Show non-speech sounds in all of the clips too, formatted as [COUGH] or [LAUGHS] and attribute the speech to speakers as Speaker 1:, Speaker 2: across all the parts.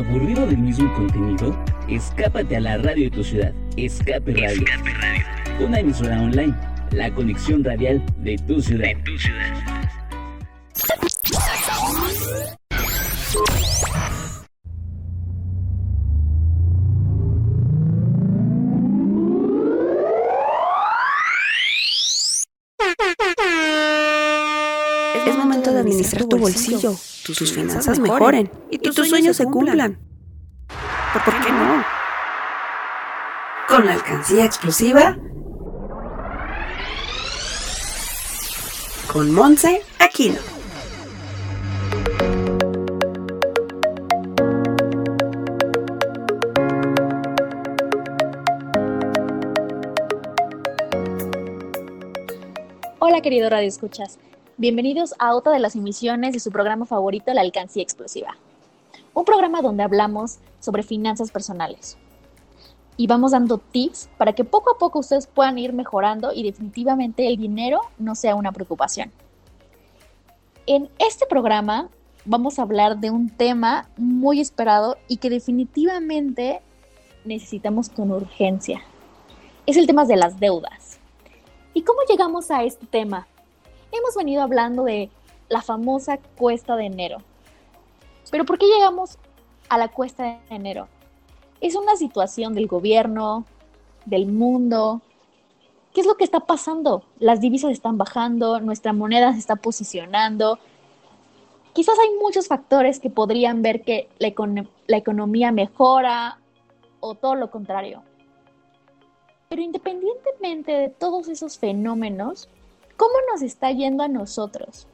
Speaker 1: ¿Aburrido del mismo contenido? Escápate a la radio de tu ciudad. Escape Radio.
Speaker 2: Escape Radio.
Speaker 1: Una emisora online. La conexión radial de tu ciudad.
Speaker 2: De tu ciudad.
Speaker 3: Es momento de administrar tu bolsillo, tus finanzas mejoren y tus sueños se cumplan. ¿Por qué no? Con la alcancía explosiva con Monse Aquino.
Speaker 4: Hola querido Radio Escuchas, bienvenidos a otra de las emisiones de su programa favorito, La Alcancía Explosiva. Un programa donde hablamos sobre finanzas personales. Y vamos dando tips para que poco a poco ustedes puedan ir mejorando y definitivamente el dinero no sea una preocupación. En este programa vamos a hablar de un tema muy esperado y que definitivamente necesitamos con urgencia. Es el tema de las deudas. ¿Y cómo llegamos a este tema? Hemos venido hablando de la famosa cuesta de enero. Pero ¿por qué llegamos a la cuesta de enero? Es una situación del gobierno, del mundo. ¿Qué es lo que está pasando? Las divisas están bajando, nuestra moneda se está posicionando. Quizás hay muchos factores que podrían ver que la, econ la economía mejora o todo lo contrario. Pero independientemente de todos esos fenómenos, ¿cómo nos está yendo a nosotros?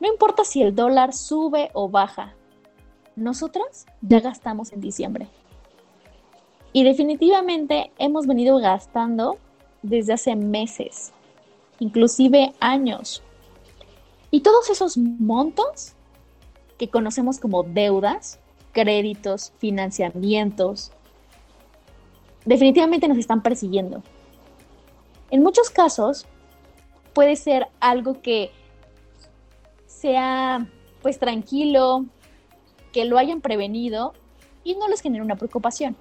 Speaker 4: No importa si el dólar sube o baja, nosotras ya gastamos en diciembre. Y definitivamente hemos venido gastando desde hace meses, inclusive años. Y todos esos montos que conocemos como deudas, créditos, financiamientos, definitivamente nos están persiguiendo. En muchos casos puede ser algo que sea pues tranquilo, que lo hayan prevenido y no les genere una preocupación.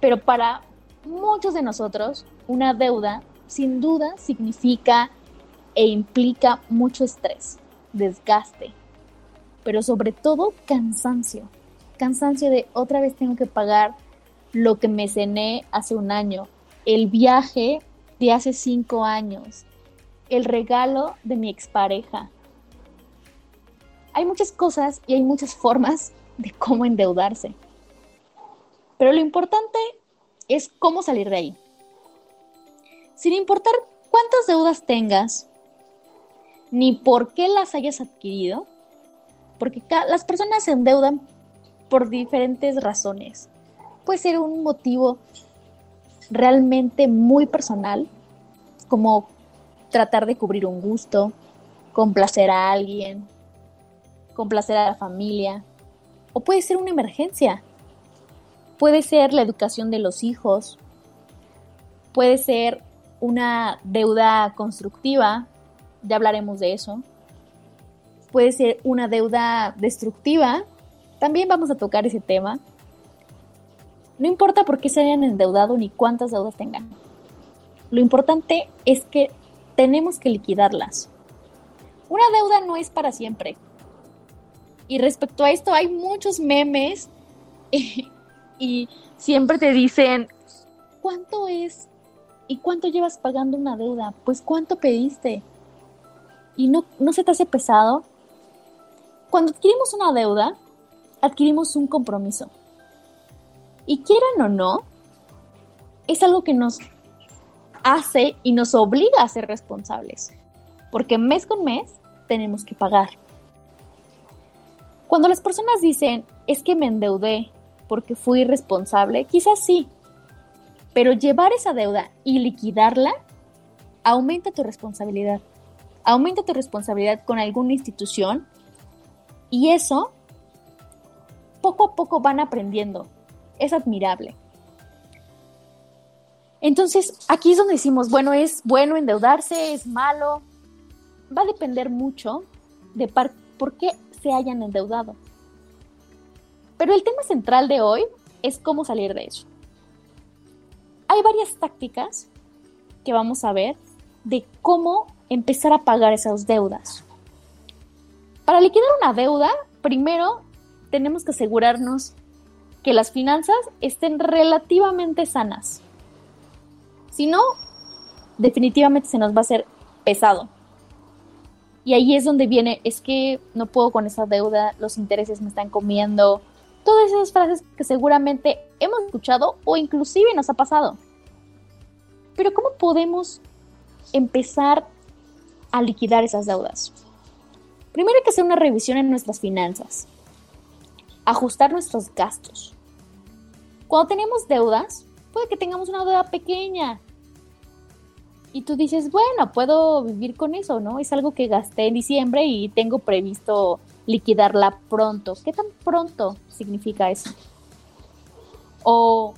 Speaker 4: Pero para muchos de nosotros, una deuda sin duda significa e implica mucho estrés, desgaste, pero sobre todo cansancio. Cansancio de otra vez tengo que pagar lo que me cené hace un año, el viaje de hace cinco años, el regalo de mi expareja. Hay muchas cosas y hay muchas formas de cómo endeudarse. Pero lo importante es cómo salir de ahí. Sin importar cuántas deudas tengas, ni por qué las hayas adquirido, porque las personas se endeudan por diferentes razones puede ser un motivo realmente muy personal, como tratar de cubrir un gusto, complacer a alguien, complacer a la familia, o puede ser una emergencia, puede ser la educación de los hijos, puede ser una deuda constructiva, ya hablaremos de eso, puede ser una deuda destructiva, también vamos a tocar ese tema, no importa por qué se hayan endeudado ni cuántas deudas tengan. Lo importante es que tenemos que liquidarlas. Una deuda no es para siempre. Y respecto a esto hay muchos memes [LAUGHS] y, siempre te dicen, ¿cuánto es? ¿Y cuánto llevas pagando una deuda? Pues cuánto pediste. ¿Y no, no se te hace pesado? Cuando adquirimos una deuda, adquirimos un compromiso. Y quieran o no, es algo que nos hace y nos obliga a ser responsables, porque mes con mes tenemos que pagar. Cuando las personas dicen, es que me endeudé porque fui irresponsable, quizás sí, pero llevar esa deuda y liquidarla aumenta tu responsabilidad. Aumenta tu responsabilidad con alguna institución y eso poco a poco van aprendiendo es admirable. Entonces, aquí es donde decimos, bueno, es bueno endeudarse, es malo. Va a depender mucho de por qué se hayan endeudado. Pero el tema central de hoy es cómo salir de eso. Hay varias tácticas que vamos a ver de cómo empezar a pagar esas deudas. Para liquidar una deuda, primero tenemos que asegurarnos que las finanzas estén relativamente sanas. Si no, definitivamente se nos va a hacer pesado. Y ahí es donde viene, es que no puedo con esa deuda, los intereses me están comiendo. Todas esas frases que seguramente hemos escuchado o inclusive nos ha pasado. Pero ¿cómo podemos empezar a liquidar esas deudas? Primero hay que hacer una revisión en nuestras finanzas. Ajustar nuestros gastos. Cuando tenemos deudas, puede que tengamos una deuda pequeña. Y tú dices, bueno, puedo vivir con eso, ¿no? Es algo que gasté en diciembre y tengo previsto liquidarla pronto. ¿Qué tan pronto significa eso? O,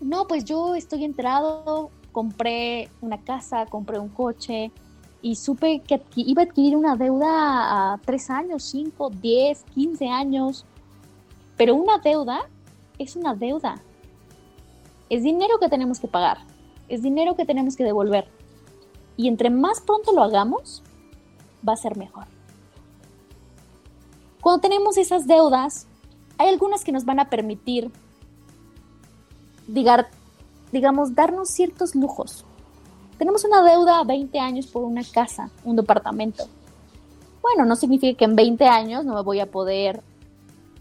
Speaker 4: no, pues yo estoy entrado, compré una casa, compré un coche y supe que iba a adquirir una deuda a tres años, cinco, diez, quince años. Pero una deuda es una deuda. Es dinero que tenemos que pagar. Es dinero que tenemos que devolver. Y entre más pronto lo hagamos, va a ser mejor. Cuando tenemos esas deudas, hay algunas que nos van a permitir, digamos, darnos ciertos lujos. Tenemos una deuda a 20 años por una casa, un departamento. Bueno, no significa que en 20 años no me voy a poder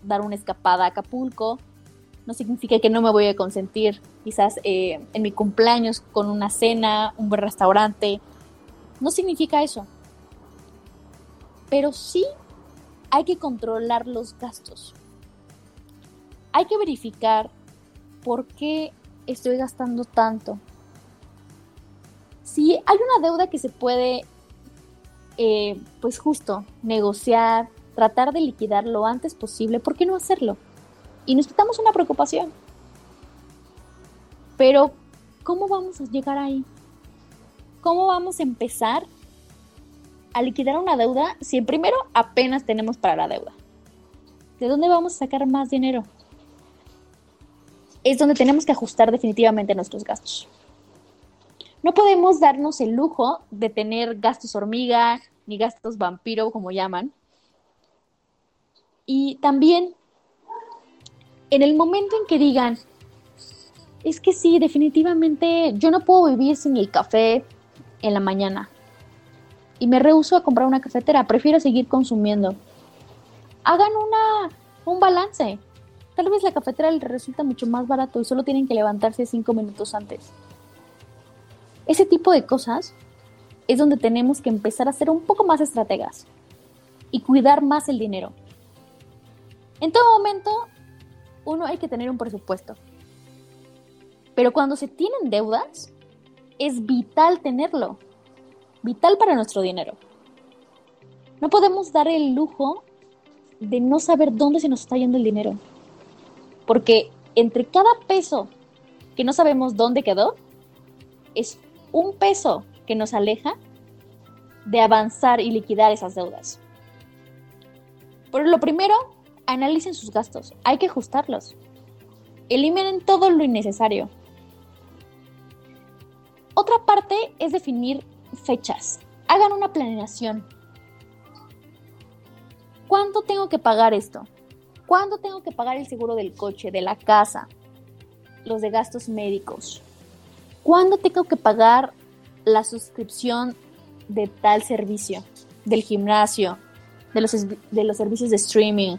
Speaker 4: dar una escapada a Acapulco no significa que no me voy a consentir quizás eh, en mi cumpleaños con una cena, un buen restaurante. No significa eso. Pero sí hay que controlar los gastos. Hay que verificar por qué estoy gastando tanto. Si hay una deuda que se puede, eh, pues justo, negociar, tratar de liquidar lo antes posible, ¿por qué no hacerlo? Y nos quitamos una preocupación. Pero, ¿cómo vamos a llegar ahí? ¿Cómo vamos a empezar a liquidar una deuda si primero apenas tenemos para la deuda? ¿De dónde vamos a sacar más dinero? Es donde tenemos que ajustar definitivamente nuestros gastos. No podemos darnos el lujo de tener gastos hormiga ni gastos vampiro, como llaman. Y también en el momento en que digan, es que sí, definitivamente yo no puedo vivir sin el café en la mañana. Y me rehuso a comprar una cafetera, prefiero seguir consumiendo. Hagan una, un balance. Tal vez la cafetera les resulta mucho más barato y solo tienen que levantarse cinco minutos antes. Ese tipo de cosas es donde tenemos que empezar a ser un poco más estrategas y cuidar más el dinero. En todo momento uno hay que tener un presupuesto. Pero cuando se tienen deudas, es vital tenerlo. Vital para nuestro dinero. No podemos dar el lujo de no saber dónde se nos está yendo el dinero. Porque entre cada peso que no sabemos dónde quedó, es un peso que nos aleja de avanzar y liquidar esas deudas. Pero lo primero analicen sus gastos, hay que ajustarlos. Eliminen todo lo innecesario. Otra parte es definir fechas. Hagan una planeación. ¿Cuándo tengo que pagar esto? ¿Cuándo tengo que pagar el seguro del coche, de la casa, los de gastos médicos? ¿Cuándo tengo que pagar la suscripción de tal servicio, del gimnasio, de los, de los servicios de streaming,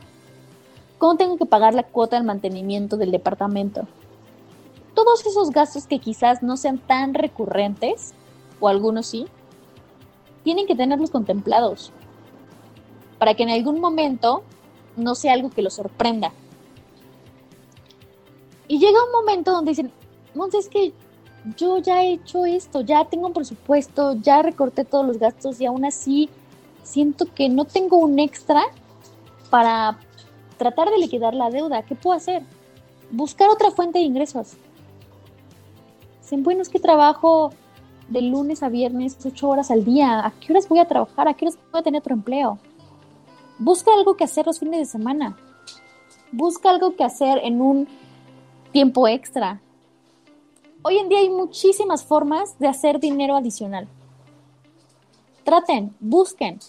Speaker 4: ¿Cómo tengo que pagar la cuota del mantenimiento del departamento? Todos esos gastos que quizás no sean tan recurrentes, o algunos sí, tienen que tenerlos contemplados para que en algún momento no sea algo que los sorprenda. Y llega un momento donde dicen, es que yo ya he hecho esto, ya tengo un presupuesto, ya recorté todos los gastos y aún así siento que no tengo un extra para tratar de liquidar la deuda. ¿Qué puedo hacer? Buscar otra fuente de ingresos. Dicen, bueno, es que trabajo de lunes a viernes, ocho horas al día. ¿A qué horas voy a trabajar? ¿A qué horas voy a tener otro empleo? Busca algo que hacer los fines de semana. Busca algo que hacer en un tiempo extra. Hoy en día hay muchísimas formas de hacer dinero adicional. Traten, busquen.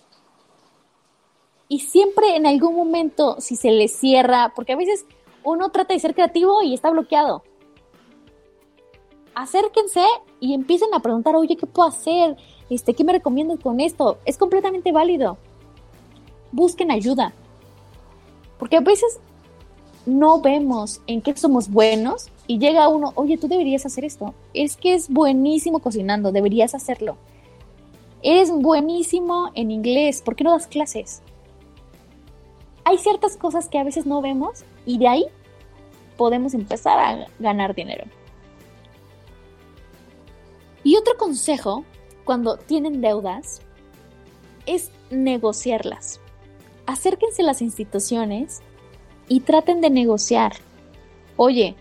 Speaker 4: Y siempre en algún momento, si se les cierra, porque a veces uno trata de ser creativo y está bloqueado. Acérquense y empiecen a preguntar, oye, ¿qué puedo hacer? Este, ¿Qué me recomiendas con esto? Es completamente válido. Busquen ayuda. Porque a veces no vemos en qué somos buenos y llega uno, oye, tú deberías hacer esto. Es que es buenísimo cocinando, deberías hacerlo. Eres buenísimo en inglés, ¿por qué no das clases? Hay ciertas cosas que a veces no vemos y de ahí podemos empezar a ganar dinero. Y otro consejo cuando tienen deudas es negociarlas. Acérquense a las instituciones y traten de negociar. Oye,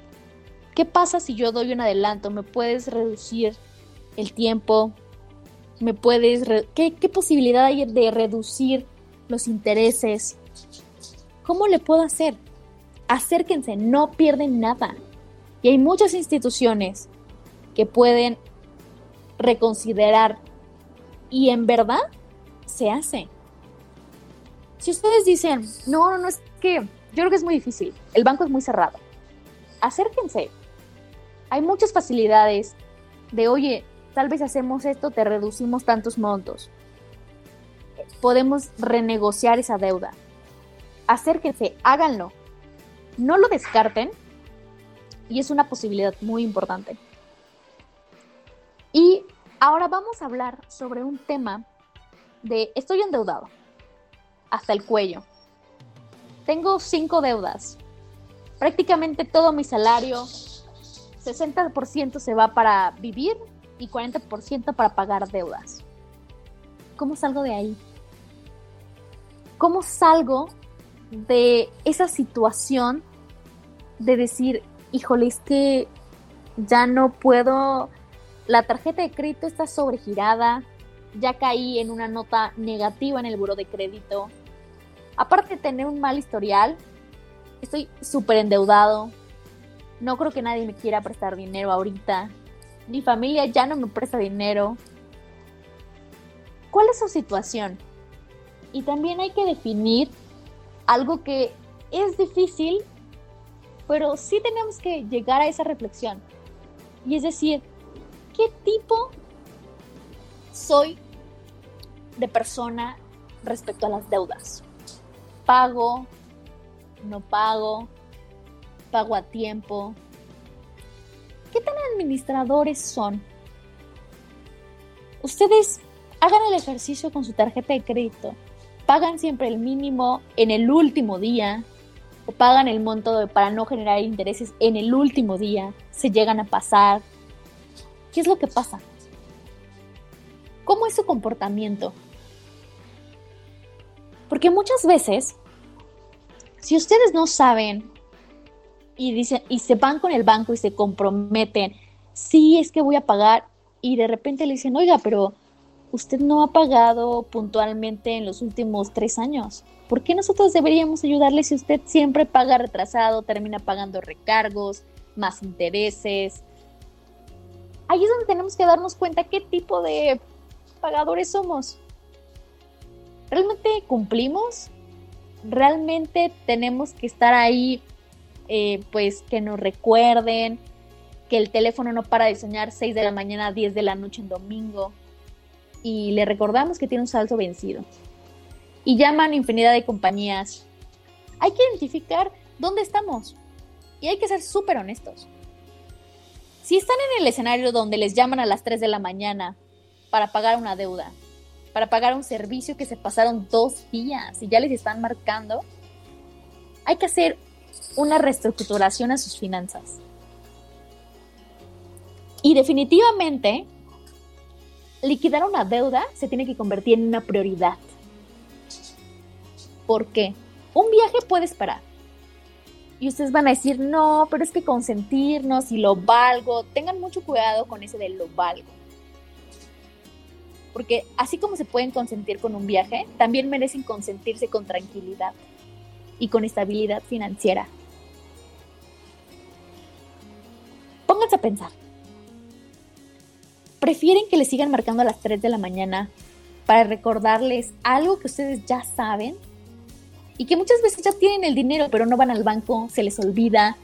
Speaker 4: ¿qué pasa si yo doy un adelanto? ¿Me puedes reducir el tiempo? ¿Me puedes... ¿Qué, ¿Qué posibilidad hay de reducir los intereses? ¿Cómo le puedo hacer? Acérquense, no pierden nada. Y hay muchas instituciones que pueden reconsiderar y en verdad se hace. Si ustedes dicen, no, no, no, es que yo creo que es muy difícil, el banco es muy cerrado, acérquense. Hay muchas facilidades de, oye, tal vez hacemos esto, te reducimos tantos montos. Podemos renegociar esa deuda. Acérquense, háganlo. No lo descarten y es una posibilidad muy importante. Y ahora vamos a hablar sobre un tema de estoy endeudado hasta el cuello. Tengo cinco deudas. Prácticamente todo mi salario, 60% se va para vivir y 40% para pagar deudas. ¿Cómo salgo de ahí? ¿Cómo salgo de esa situación de decir, híjole, es que ya no puedo la tarjeta de crédito está sobregirada, ya caí en una nota negativa en el buro de crédito. Aparte de tener un mal historial, estoy súper endeudado. No creo que nadie me quiera prestar dinero ahorita. Mi familia ya no me presta dinero. ¿Cuál es su situación? Y también hay que definir algo que es difícil, pero sí tenemos que llegar a esa reflexión. Y es decir, ¿qué tipo soy de persona respecto a las deudas? ¿Pago? ¿No pago? ¿Pago a tiempo? ¿Qué tan administradores son? Ustedes hagan el ejercicio con su tarjeta de crédito. Pagan siempre el mínimo en el último día o pagan el monto para no generar intereses en el último día. Se llegan a pasar ¿Qué es lo que pasa? ¿Cómo es su comportamiento? Porque muchas veces, si ustedes no saben y, dicen, y se van con el banco y se comprometen, sí es que voy a pagar y de repente le dicen, oiga, pero usted no ha pagado puntualmente en los últimos tres años. ¿Por qué nosotros deberíamos ayudarle si usted siempre paga retrasado, termina pagando recargos, más intereses, ahí es donde tenemos que darnos cuenta qué tipo de pagadores somos. ¿Realmente cumplimos? ¿Realmente tenemos que estar ahí, eh, pues que nos recuerden que el teléfono no para de soñar 6 de la mañana a 10 de la noche en domingo? Y le recordamos que tiene un salto vencido. Y llaman infinidad de compañías. Hay que identificar dónde estamos. Y hay que ser súper honestos. Si están en el escenario donde les llaman a las 3 de la mañana para pagar una deuda, para pagar un servicio que se pasaron dos días y ya les están marcando, hay que hacer una reestructuración a sus finanzas. Y definitivamente, liquidar una deuda se tiene que convertir en una prioridad. ¿Por qué? Un viaje puede esperar y ustedes van a decir, no, pero es que consentirnos y lo valgo. Tengan mucho cuidado con ese de lo valgo. Porque así como se pueden consentir con un viaje, también merecen consentirse con tranquilidad. y con estabilidad financiera. Pónganse a pensar. ¿Prefieren que les sigan marcando a las 3 de la mañana para recordarles algo que ustedes ya saben? Y que muchas veces ya tienen el dinero, pero no van al banco, se les olvida.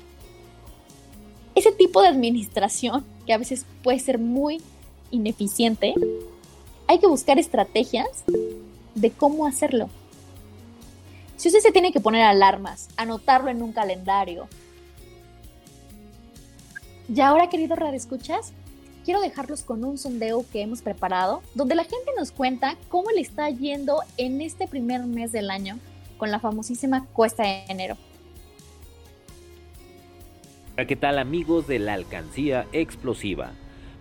Speaker 4: Ese tipo de administración, que a veces puede ser muy ineficiente, hay que buscar estrategias de cómo hacerlo. Si usted se tiene que poner alarmas, anotarlo en un calendario. Y ahora, querido Escuchas, quiero dejarlos con un sondeo que hemos preparado, donde la gente nos cuenta cómo le está yendo en este primer mes del año con la famosísima cuesta de enero.
Speaker 2: ¿Qué tal amigos de la alcancía explosiva?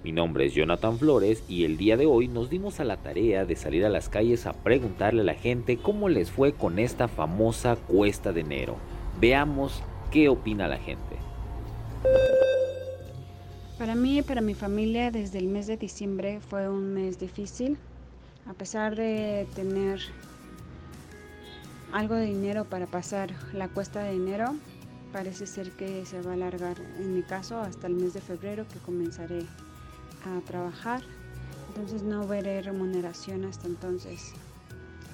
Speaker 2: Mi nombre es Jonathan Flores y el día de hoy nos dimos a la tarea de salir a las calles a preguntarle a la gente cómo les fue con esta famosa cuesta de enero. Veamos qué opina la gente.
Speaker 5: Para mí y para mi familia desde el mes de diciembre fue un mes difícil. A pesar de tener algo de dinero para pasar la cuesta de enero, parece ser que se va a alargar en mi caso hasta el mes de febrero que comenzaré a trabajar, entonces no veré remuneración hasta entonces.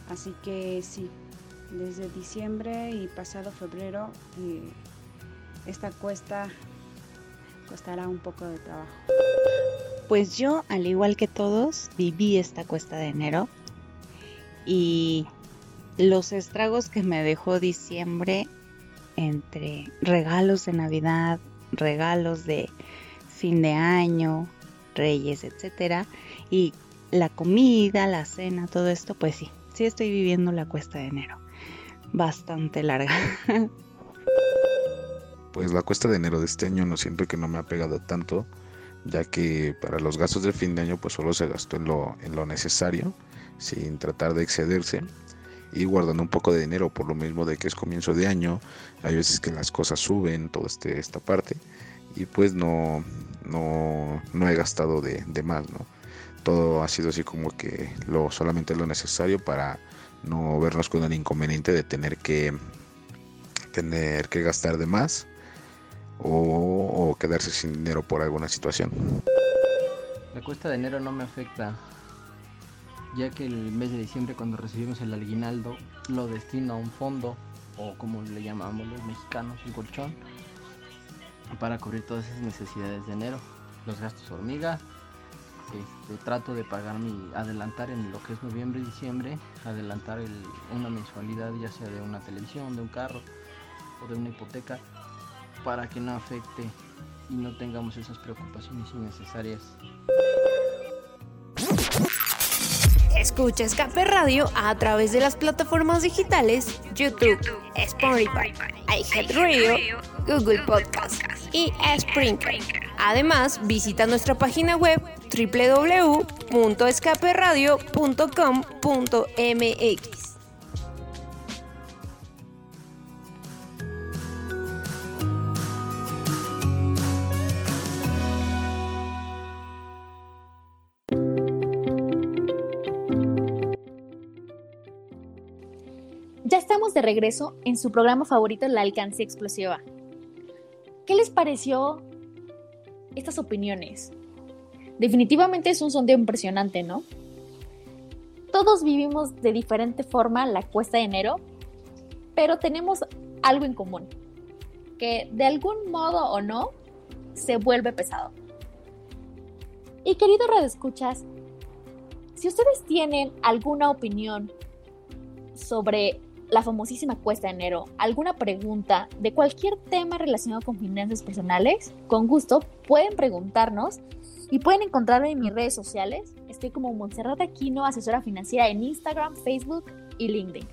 Speaker 5: Así que sí, desde diciembre y pasado febrero eh, esta cuesta costará un poco de trabajo.
Speaker 6: Pues yo, al igual que todos, viví esta cuesta de enero y los estragos que me dejó diciembre entre regalos de Navidad, regalos de fin de año, reyes, etcétera, y la comida, la cena, todo esto, pues sí, sí estoy viviendo la cuesta de enero. Bastante larga. [LAUGHS]
Speaker 7: Pues la cuesta de enero de este año no siento que no me ha pegado tanto, ya que para los gastos de fin de año pues solo se gastó en lo, en lo necesario, sin tratar de excederse y guardando un poco de dinero por lo mismo de que es comienzo de año, hay veces que las cosas suben, toda este, esta parte y pues no, no, no he gastado de, de, más, ¿no? Todo ha sido así como que lo, solamente lo necesario para no vernos con el inconveniente de tener que tener que gastar de más o, quedarse sin dinero por alguna situación.
Speaker 8: La cuesta de enero no me afecta ya que el mes de diciembre cuando recibimos el aguinaldo lo destino a un fondo o como le llamamos los mexicanos, el colchón, para cubrir todas esas necesidades de enero, los gastos hormiga. Este, trato de pagar mi adelantar en lo que es noviembre y diciembre, adelantar una mensualidad ya sea de una televisión, de un carro o de una hipoteca para que no afecte y no tengamos esas preocupaciones innecesarias.
Speaker 9: Escucha Escape Radio a través de las plataformas digitales YouTube, Spotify, iHeartRadio, Google Podcast y Sprinkler. Además, visita nuestra página web www.escaperadio.com.mx.
Speaker 4: regreso en su programa favorito, La Alcancía Explosiva. ¿Qué les pareció estas opiniones? Definitivamente es un sondeo impresionante, ¿no? Todos vivimos de diferente forma la cuesta de enero, pero tenemos algo en común, que de algún modo o no se vuelve pesado. Y querido Escuchas, si ustedes tienen alguna opinión sobre la famosísima cuesta de enero, alguna pregunta de cualquier tema relacionado con finanzas personales, con gusto pueden preguntarnos y pueden encontrarme en mis redes sociales. Estoy como Montserrat Aquino, asesora financiera en Instagram, Facebook y LinkedIn.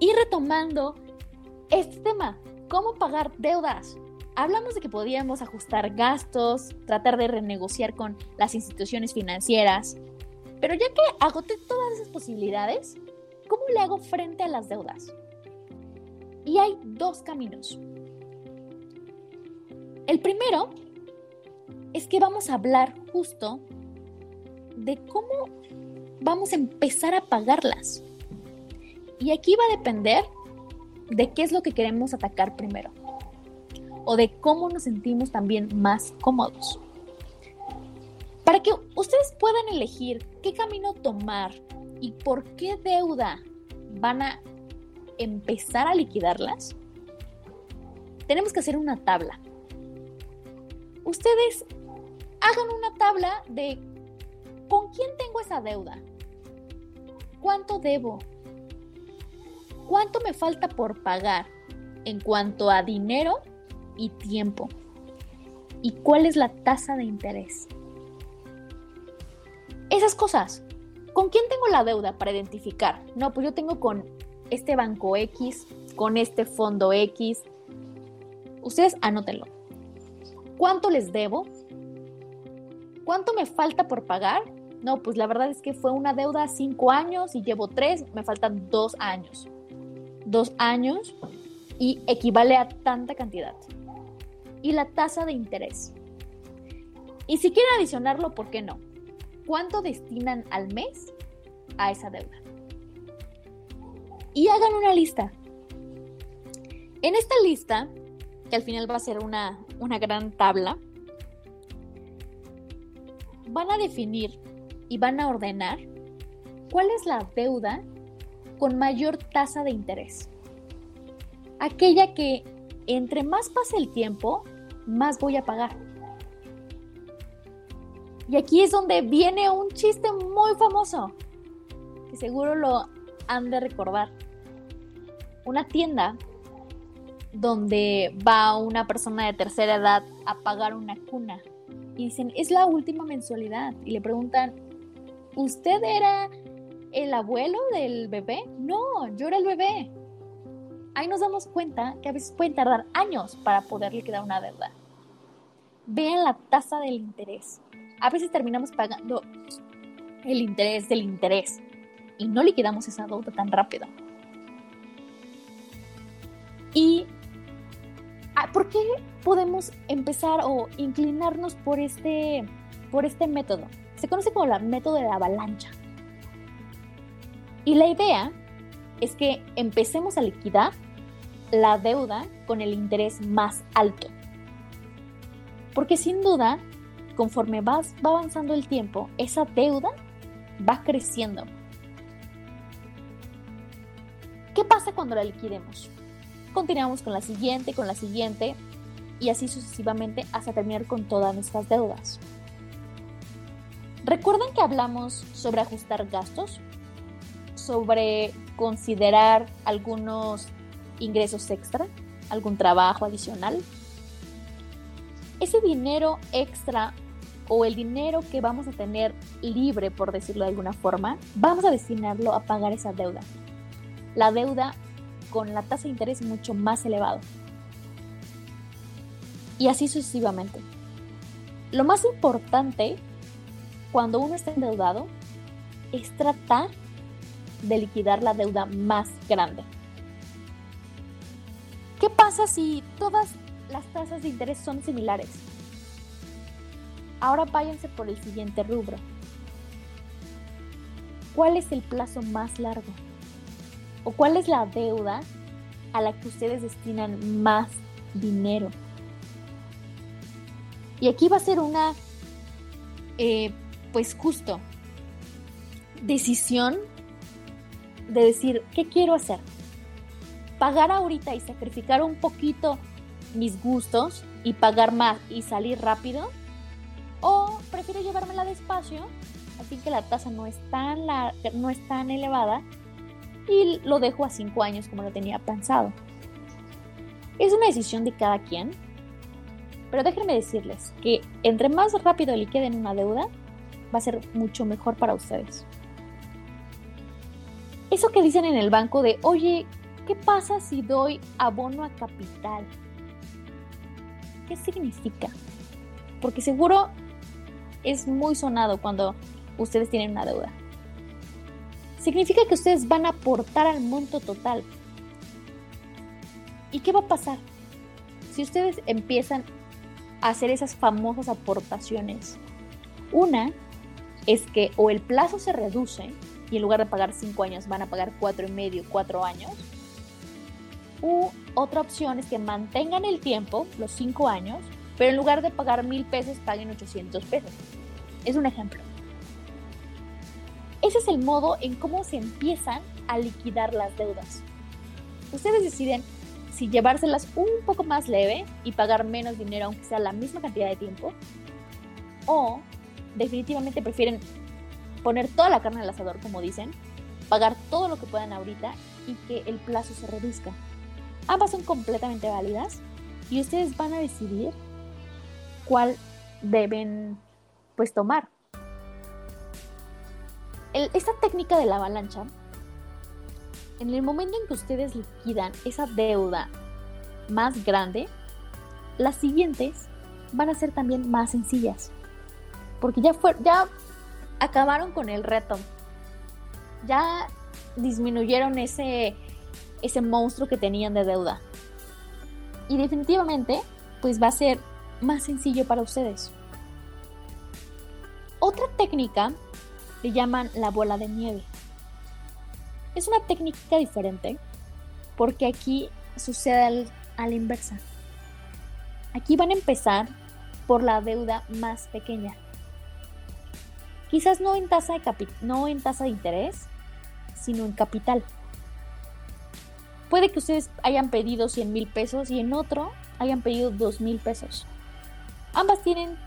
Speaker 4: Y retomando este tema, ¿cómo pagar deudas? Hablamos de que podíamos ajustar gastos, tratar de renegociar con las instituciones financieras, pero ya que agoté todas esas posibilidades, ¿cómo le hago frente a las deudas? Y hay dos caminos. El primero es que vamos a hablar justo de cómo vamos a empezar a pagarlas. Y aquí va a depender de qué es lo que queremos atacar primero o de cómo nos sentimos también más cómodos. Para que ustedes puedan elegir qué camino tomar y por qué deuda van a empezar a liquidarlas, tenemos que hacer una tabla. Ustedes hagan una tabla de con quién tengo esa deuda, cuánto debo, cuánto me falta por pagar en cuanto a dinero y tiempo y cuál es la tasa de interés. Esas cosas. ¿Con quién tengo la deuda para identificar? No, pues yo tengo con este banco X, con este fondo X. Ustedes anótenlo. ¿Cuánto les debo? ¿Cuánto me falta por pagar? No, pues la verdad es que fue una deuda cinco años y llevo tres, me faltan dos años. Dos años y equivale a tanta cantidad. Y la tasa de interés. Y si quieren adicionarlo, ¿por qué no? ¿Cuánto destinan al mes a esa deuda? Y hagan una lista. En esta lista, que al final va a ser una, una gran tabla, van a definir y van a ordenar cuál es la deuda con mayor tasa de interés. Aquella que entre más pase el tiempo, más voy a pagar. Y aquí es donde viene un chiste muy famoso, que seguro lo han de recordar. Una tienda donde va una persona de tercera edad a pagar una cuna y dicen, es la última mensualidad. Y le preguntan, ¿usted era el abuelo del bebé? No, yo era el bebé. Ahí nos damos cuenta que a veces pueden tardar años para poder liquidar una deuda. Vean la tasa del interés. A veces terminamos pagando el interés del interés y no liquidamos esa deuda tan rápido. Y Ah, ¿Por qué podemos empezar o inclinarnos por este, por este método? Se conoce como el método de la avalancha. Y la idea es que empecemos a liquidar la deuda con el interés más alto. Porque sin duda, conforme va avanzando el tiempo, esa deuda va creciendo. ¿Qué pasa cuando la liquidemos? continuamos con la siguiente, con la siguiente y así sucesivamente hasta terminar con todas nuestras deudas. ¿Recuerdan que hablamos sobre ajustar gastos? Sobre considerar algunos ingresos extra, algún trabajo adicional. Ese dinero extra o el dinero que vamos a tener libre, por decirlo de alguna forma, vamos a destinarlo a pagar esa deuda. La deuda con la tasa de interés mucho más elevado. Y así sucesivamente. Lo más importante cuando uno está endeudado es tratar de liquidar la deuda más grande. ¿Qué pasa si todas las tasas de interés son similares? Ahora váyanse por el siguiente rubro. ¿Cuál es el plazo más largo? o cuál es la deuda a la que ustedes destinan más dinero. Y aquí va a ser una, eh, pues justo, decisión de decir, ¿qué quiero hacer? ¿Pagar ahorita y sacrificar un poquito mis gustos y pagar más y salir rápido? ¿O prefiero llevármela despacio, así que la tasa no es tan, no es tan elevada y lo dejo a cinco años como lo tenía pensado. Es una decisión de cada quien, pero déjenme decirles que entre más rápido liquiden una deuda, va a ser mucho mejor para ustedes. Eso que dicen en el banco de, oye, ¿qué pasa si doy abono a capital? ¿Qué significa? Porque seguro es muy sonado cuando ustedes tienen una deuda significa que ustedes van a aportar al monto total. ¿Y qué va a pasar? Si ustedes empiezan a hacer esas famosas aportaciones, una es que o el plazo se reduce y en lugar de pagar 5 años van a pagar cuatro y medio, 4 años. U otra opción es que mantengan el tiempo, los 5 años, pero en lugar de pagar mil pesos paguen 800 pesos. Es un ejemplo. Ese es el modo en cómo se empiezan a liquidar las deudas. Ustedes deciden si llevárselas un poco más leve y pagar menos dinero aunque sea la misma cantidad de tiempo, o definitivamente prefieren poner toda la carne al asador, como dicen, pagar todo lo que puedan ahorita y que el plazo se reduzca. Ambas son completamente válidas y ustedes van a decidir cuál deben pues tomar. esta técnica de la avalancha, en el momento en que ustedes liquidan esa deuda más grande, las siguientes van a ser también más sencillas. Porque ya, fue, ya acabaron con el reto. Ya disminuyeron ese, ese monstruo que tenían de deuda. Y definitivamente, pues va a ser más sencillo para ustedes. Otra técnica le llaman la bola de nieve. Es una técnica diferente porque aquí sucede a la inversa. Aquí van a empezar por la deuda más pequeña. Quizás no en tasa de, no en tasa de interés, sino en capital. Puede que ustedes hayan pedido 100 mil pesos y en otro hayan pedido 2 mil pesos. Ambas tienen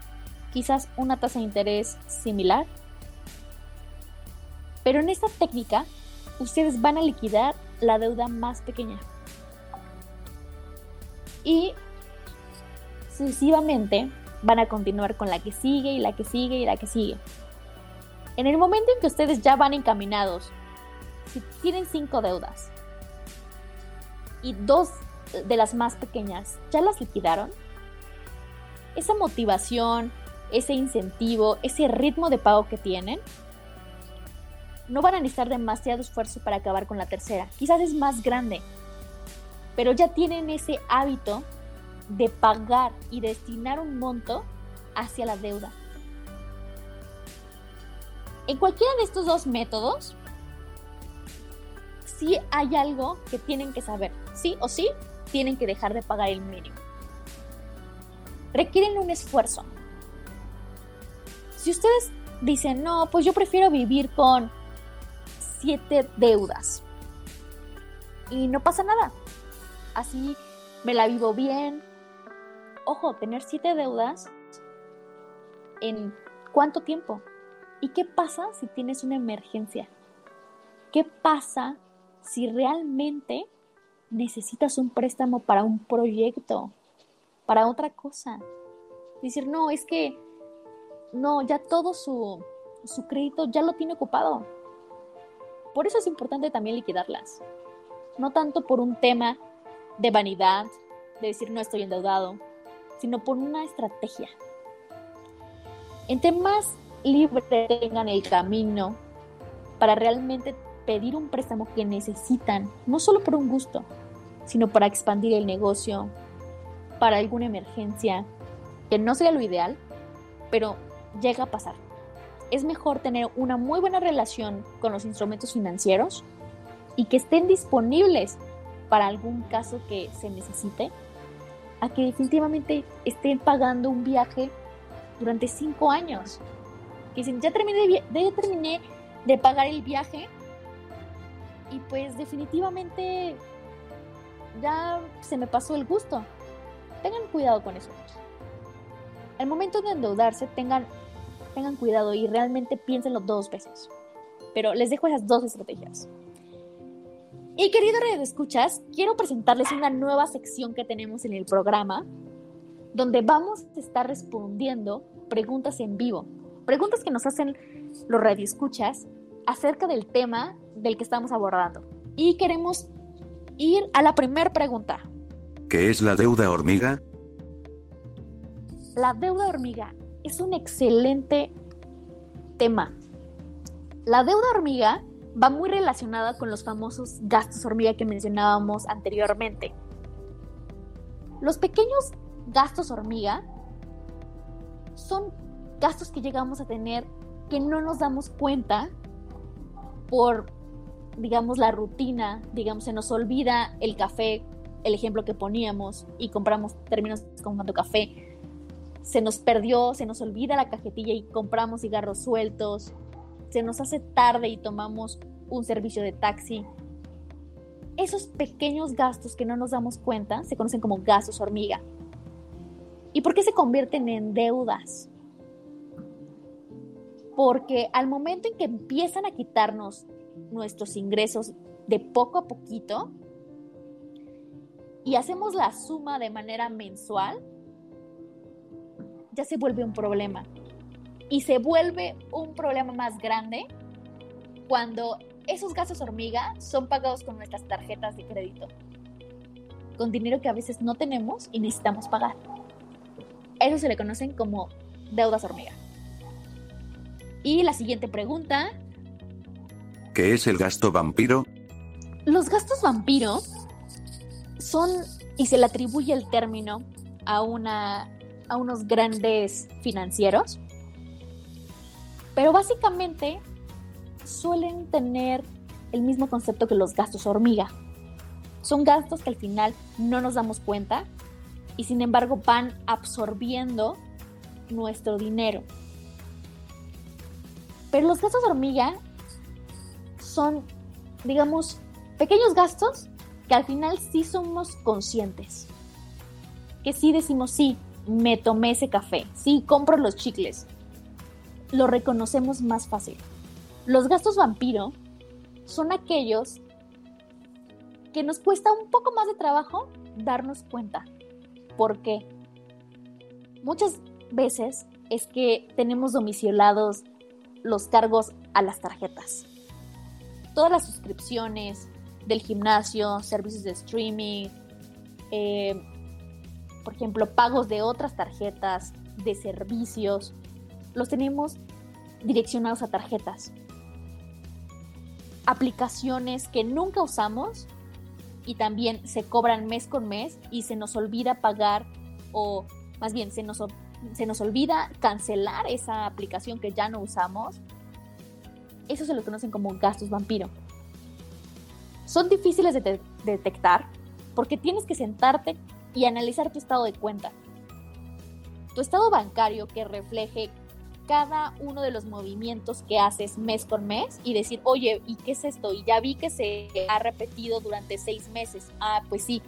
Speaker 4: quizás una tasa de interés similar, pero en esta técnica ustedes van a liquidar la deuda más pequeña. Y sucesivamente van a continuar con la que sigue y la que sigue y la que sigue. En el momento en que ustedes ya van encaminados, si tienen cinco deudas y dos de las más pequeñas ya las liquidaron, esa motivación, ese incentivo, ese ritmo de pago que tienen, no van a necesitar demasiado esfuerzo para acabar con la tercera. Quizás es más grande, pero ya tienen ese hábito de pagar y destinar un monto hacia la deuda. En cualquiera de estos dos métodos, sí hay algo que tienen que saber. Sí o sí, tienen que dejar de pagar el mínimo requieren un esfuerzo. Si ustedes dicen, no, pues yo prefiero vivir con siete deudas y no pasa nada, así me la vivo bien. Ojo, tener siete deudas en cuánto tiempo. ¿Y qué pasa si tienes una emergencia? ¿Qué pasa si realmente necesitas un préstamo para un proyecto? para otra cosa. Decir, no, es que no, ya todo su, su crédito ya lo tiene ocupado. Por eso es importante también liquidarlas. No tanto por un tema de vanidad, de decir no estoy endeudado, sino por una estrategia. Entre más libre tengan el camino para realmente pedir un préstamo que necesitan, no solo por un gusto, sino para expandir el negocio, para alguna emergencia, que no sería lo ideal, pero llega a pasar. Es mejor tener una muy buena relación con los instrumentos financieros y que estén disponibles para algún caso que se necesite, a que definitivamente estén pagando un viaje durante cinco años. Que dicen, ya terminé, ya terminé de pagar el viaje y pues definitivamente ya se me pasó el gusto. Tengan cuidado con eso. Al momento de endeudarse, tengan, tengan cuidado y realmente piénsenlo dos veces. Pero les dejo esas dos estrategias. Y querido de escuchas, quiero presentarles una nueva sección que tenemos en el programa, donde vamos a estar respondiendo preguntas en vivo, preguntas que nos hacen los radioescuchas acerca del tema del que estamos abordando. Y queremos ir a la primera pregunta.
Speaker 10: ¿Qué es la deuda hormiga?
Speaker 4: La deuda hormiga es un excelente tema. La deuda hormiga va muy relacionada con los famosos gastos hormiga que mencionábamos anteriormente. Los pequeños gastos hormiga son gastos que llegamos a tener que no nos damos cuenta por, digamos, la rutina, digamos, se nos olvida el café, el ejemplo que poníamos, y compramos, terminamos comprando café, se nos perdió, se nos olvida la cajetilla y compramos cigarros sueltos, se nos hace tarde y tomamos un servicio de taxi. Esos pequeños gastos que no nos damos cuenta se conocen como gastos hormiga. ¿Y por qué se convierten en deudas? Porque al momento en que empiezan a quitarnos nuestros ingresos de poco a poquito y hacemos la suma de manera mensual, ya se vuelve un problema. Y se vuelve un problema más grande cuando esos gastos hormiga son pagados con nuestras tarjetas de crédito, con dinero que a veces no tenemos y necesitamos pagar. Eso se le conocen como deudas hormiga. Y la siguiente pregunta.
Speaker 10: ¿Qué es el gasto vampiro?
Speaker 4: Los gastos vampiro son, y se le atribuye el término a, una, a unos grandes financieros, pero básicamente suelen tener el mismo concepto que los gastos hormiga. Son gastos que al final no nos damos cuenta y sin embargo van absorbiendo nuestro dinero. Pero los gastos hormiga son, digamos, pequeños gastos que al final sí somos conscientes. Que sí decimos, sí, me tomé ese café, sí, compro los chicles. Lo reconocemos más fácil. Los gastos vampiro son aquellos que nos cuesta un poco más de trabajo darnos cuenta. ¿Por qué? Muchas veces es que tenemos domiciliados los cargos a las tarjetas. Todas las suscripciones del gimnasio, servicios de streaming, eh, por ejemplo, pagos de otras tarjetas, de servicios, los tenemos direccionados a tarjetas aplicaciones que nunca usamos y también se cobran mes con mes y se nos olvida pagar o más bien se nos, se nos olvida cancelar esa aplicación que ya no usamos. Eso se lo conocen como gastos vampiro. Son difíciles de, de detectar porque tienes que sentarte y analizar tu estado de cuenta. Tu estado bancario que refleje cada uno de los movimientos que haces mes con mes y decir, oye, ¿y qué es esto? Y ya vi que se ha repetido durante seis meses. Ah, pues sí,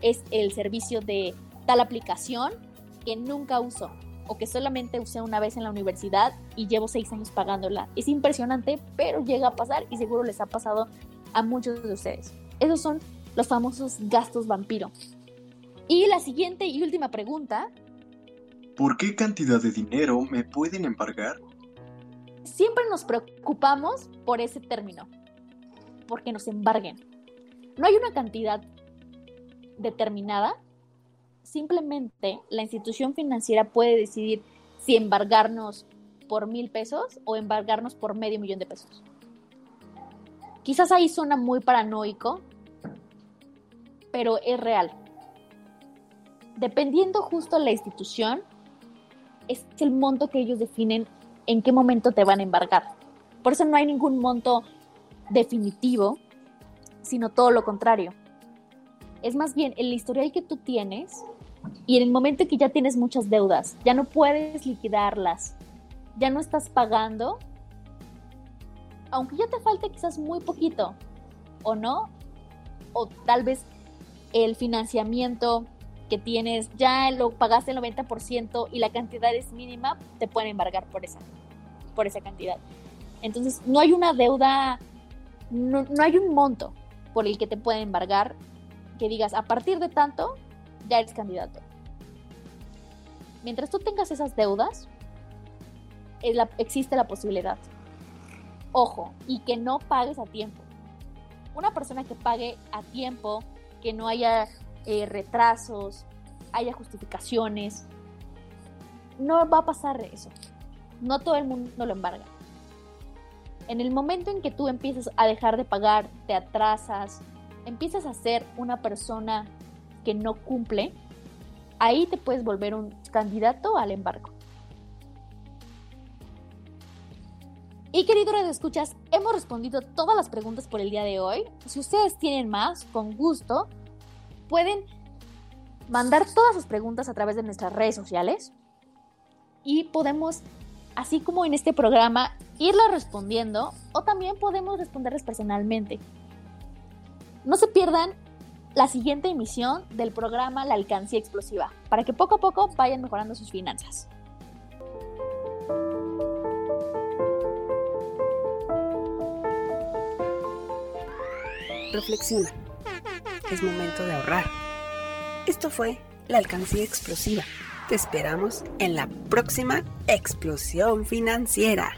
Speaker 4: es el servicio de tal aplicación que nunca uso o que solamente usé una vez en la universidad y llevo seis años pagándola. Es impresionante, pero llega a pasar y seguro les ha pasado a muchos de ustedes. Esos son los famosos gastos vampiro. Y la siguiente y última pregunta
Speaker 11: ¿Por qué cantidad de dinero me pueden embargar?
Speaker 4: Siempre nos preocupamos por ese término, porque nos embarguen. No hay una cantidad determinada, simplemente la institución financiera puede decidir si embargarnos por mil pesos o embargarnos por medio millón de pesos. Quizás ahí suena muy paranoico, pero es real. Dependiendo justo la institución, es el monto que ellos definen en qué momento te van a embargar. Por eso no hay ningún monto definitivo, sino todo lo contrario. Es más bien el historial que tú tienes y en el momento en que ya tienes muchas deudas, ya no puedes liquidarlas, ya no estás pagando, aunque ya te falte quizás muy poquito, o no, o tal vez el financiamiento que tienes, ya lo pagaste el 90% y la cantidad es mínima, te pueden embargar por esa, por esa cantidad. Entonces, no hay una deuda, no, no hay un monto por el que te pueden embargar que digas, a partir de tanto, ya eres candidato. Mientras tú tengas esas deudas, existe la posibilidad. Ojo, y que no pagues a tiempo. Una persona que pague a tiempo, que no haya eh, retrasos, haya justificaciones. No va a pasar eso. No todo el mundo lo embarga. En el momento en que tú empiezas a dejar de pagar, te atrasas, empiezas a ser una persona que no cumple, ahí te puedes volver un candidato al embargo. Y querido Radio Escuchas, hemos respondido todas las preguntas por el día de hoy. Si ustedes tienen más, con gusto, pueden mandar todas sus preguntas a través de nuestras redes sociales y podemos, así como en este programa, irlas respondiendo o también podemos responderles personalmente. No se pierdan la siguiente emisión del programa La Alcancía Explosiva, para que poco a poco vayan mejorando sus finanzas.
Speaker 3: Reflexiona. Es momento de ahorrar. Esto fue La Alcancía Explosiva. Te esperamos en la próxima explosión financiera.